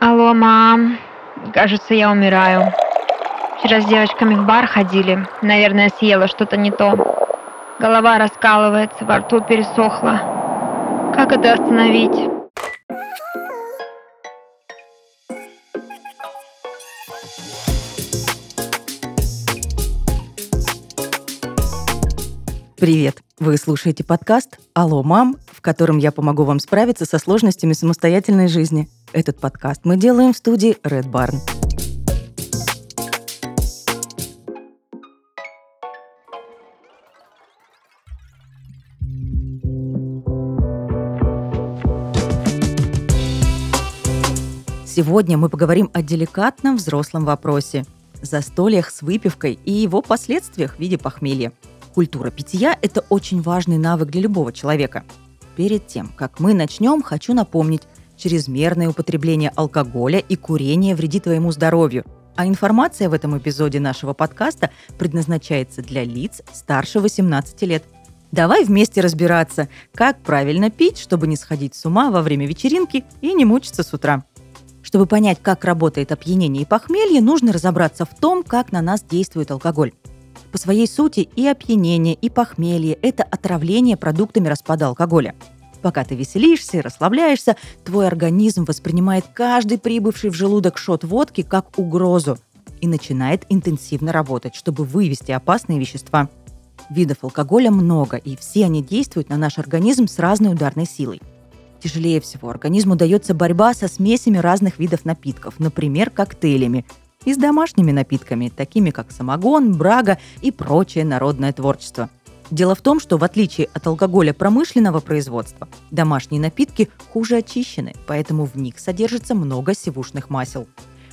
Алло, мам. Кажется, я умираю. Вчера с девочками в бар ходили. Наверное, съела что-то не то. Голова раскалывается, во рту пересохло. Как это остановить? Привет! Вы слушаете подкаст «Алло, мам», в котором я помогу вам справиться со сложностями самостоятельной жизни. Этот подкаст мы делаем в студии Red Barn. Сегодня мы поговорим о деликатном взрослом вопросе – застольях с выпивкой и его последствиях в виде похмелья – Культура питья – это очень важный навык для любого человека. Перед тем, как мы начнем, хочу напомнить, чрезмерное употребление алкоголя и курение вредит твоему здоровью. А информация в этом эпизоде нашего подкаста предназначается для лиц старше 18 лет. Давай вместе разбираться, как правильно пить, чтобы не сходить с ума во время вечеринки и не мучиться с утра. Чтобы понять, как работает опьянение и похмелье, нужно разобраться в том, как на нас действует алкоголь. По своей сути и опьянение, и похмелье – это отравление продуктами распада алкоголя. Пока ты веселишься и расслабляешься, твой организм воспринимает каждый прибывший в желудок шот водки как угрозу и начинает интенсивно работать, чтобы вывести опасные вещества. Видов алкоголя много, и все они действуют на наш организм с разной ударной силой. Тяжелее всего организму дается борьба со смесями разных видов напитков, например, коктейлями, и с домашними напитками, такими как самогон, брага и прочее народное творчество. Дело в том, что в отличие от алкоголя промышленного производства, домашние напитки хуже очищены, поэтому в них содержится много сивушных масел.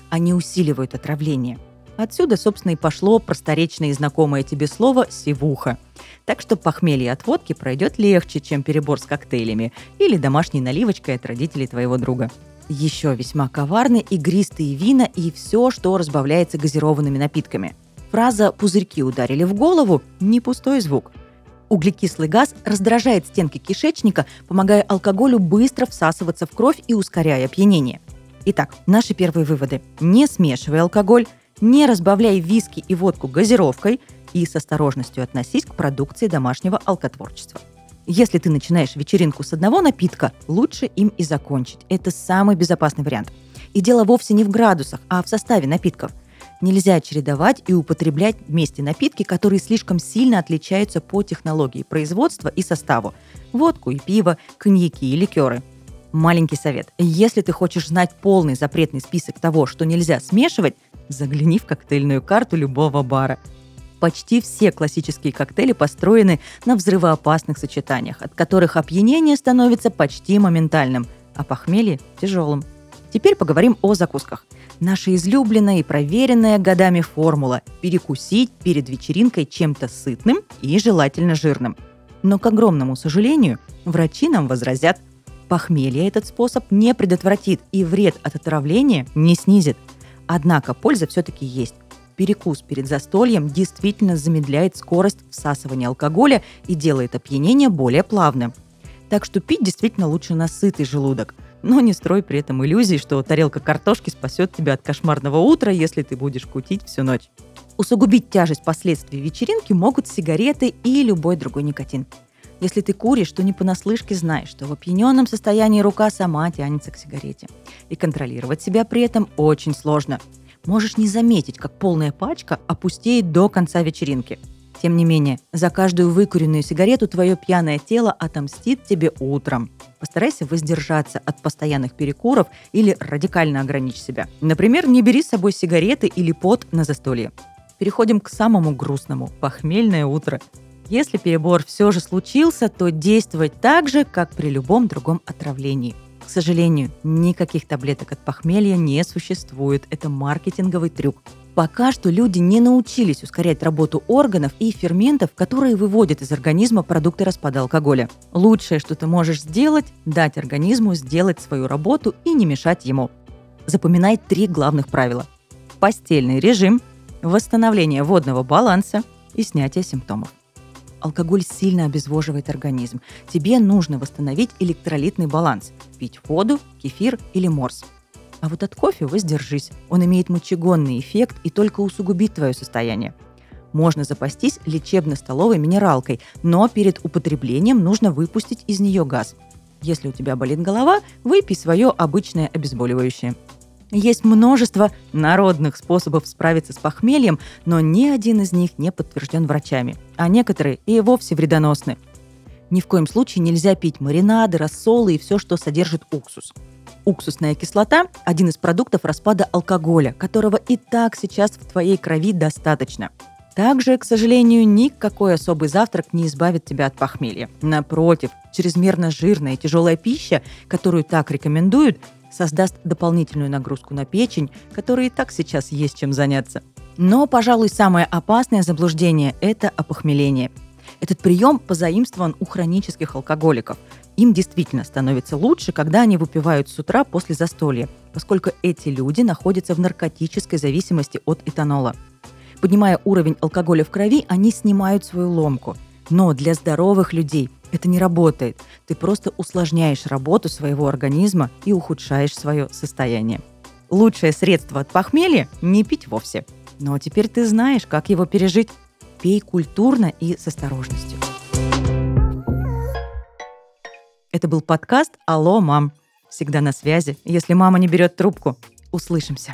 Они усиливают отравление. Отсюда, собственно, и пошло просторечное и знакомое тебе слово «сивуха». Так что похмелье от водки пройдет легче, чем перебор с коктейлями или домашней наливочкой от родителей твоего друга. Еще весьма коварны игристые вина и все, что разбавляется газированными напитками. Фраза «пузырьки ударили в голову» – не пустой звук. Углекислый газ раздражает стенки кишечника, помогая алкоголю быстро всасываться в кровь и ускоряя опьянение. Итак, наши первые выводы. Не смешивай алкоголь, не разбавляй виски и водку газировкой и с осторожностью относись к продукции домашнего алкотворчества. Если ты начинаешь вечеринку с одного напитка, лучше им и закончить. Это самый безопасный вариант. И дело вовсе не в градусах, а в составе напитков. Нельзя чередовать и употреблять вместе напитки, которые слишком сильно отличаются по технологии производства и составу. Водку и пиво, коньяки и ликеры. Маленький совет. Если ты хочешь знать полный запретный список того, что нельзя смешивать, загляни в коктейльную карту любого бара – почти все классические коктейли построены на взрывоопасных сочетаниях, от которых опьянение становится почти моментальным, а похмелье – тяжелым. Теперь поговорим о закусках. Наша излюбленная и проверенная годами формула – перекусить перед вечеринкой чем-то сытным и желательно жирным. Но, к огромному сожалению, врачи нам возразят, похмелье этот способ не предотвратит и вред от отравления не снизит. Однако польза все-таки есть перекус перед застольем действительно замедляет скорость всасывания алкоголя и делает опьянение более плавным. Так что пить действительно лучше на сытый желудок. Но не строй при этом иллюзий, что тарелка картошки спасет тебя от кошмарного утра, если ты будешь кутить всю ночь. Усугубить тяжесть последствий вечеринки могут сигареты и любой другой никотин. Если ты куришь, то не понаслышке знаешь, что в опьяненном состоянии рука сама тянется к сигарете. И контролировать себя при этом очень сложно – можешь не заметить, как полная пачка опустеет до конца вечеринки. Тем не менее, за каждую выкуренную сигарету твое пьяное тело отомстит тебе утром. Постарайся воздержаться от постоянных перекуров или радикально ограничь себя. Например, не бери с собой сигареты или пот на застолье. Переходим к самому грустному – похмельное утро. Если перебор все же случился, то действовать так же, как при любом другом отравлении – к сожалению, никаких таблеток от похмелья не существует. Это маркетинговый трюк. Пока что люди не научились ускорять работу органов и ферментов, которые выводят из организма продукты распада алкоголя. Лучшее, что ты можешь сделать, дать организму сделать свою работу и не мешать ему. Запоминай три главных правила. Постельный режим, восстановление водного баланса и снятие симптомов алкоголь сильно обезвоживает организм. Тебе нужно восстановить электролитный баланс – пить воду, кефир или морс. А вот от кофе воздержись. Он имеет мочегонный эффект и только усугубит твое состояние. Можно запастись лечебно-столовой минералкой, но перед употреблением нужно выпустить из нее газ. Если у тебя болит голова, выпей свое обычное обезболивающее. Есть множество народных способов справиться с похмельем, но ни один из них не подтвержден врачами, а некоторые и вовсе вредоносны. Ни в коем случае нельзя пить маринады, рассолы и все, что содержит уксус. Уксусная кислота – один из продуктов распада алкоголя, которого и так сейчас в твоей крови достаточно. Также, к сожалению, никакой особый завтрак не избавит тебя от похмелья. Напротив, чрезмерно жирная и тяжелая пища, которую так рекомендуют, создаст дополнительную нагрузку на печень, которой и так сейчас есть чем заняться. Но, пожалуй, самое опасное заблуждение – это опохмеление. Этот прием позаимствован у хронических алкоголиков. Им действительно становится лучше, когда они выпивают с утра после застолья, поскольку эти люди находятся в наркотической зависимости от этанола. Поднимая уровень алкоголя в крови, они снимают свою ломку. Но для здоровых людей это не работает. Ты просто усложняешь работу своего организма и ухудшаешь свое состояние. Лучшее средство от похмелья – не пить вовсе. Но теперь ты знаешь, как его пережить. Пей культурно и с осторожностью. Это был подкаст «Алло, мам». Всегда на связи, если мама не берет трубку. Услышимся.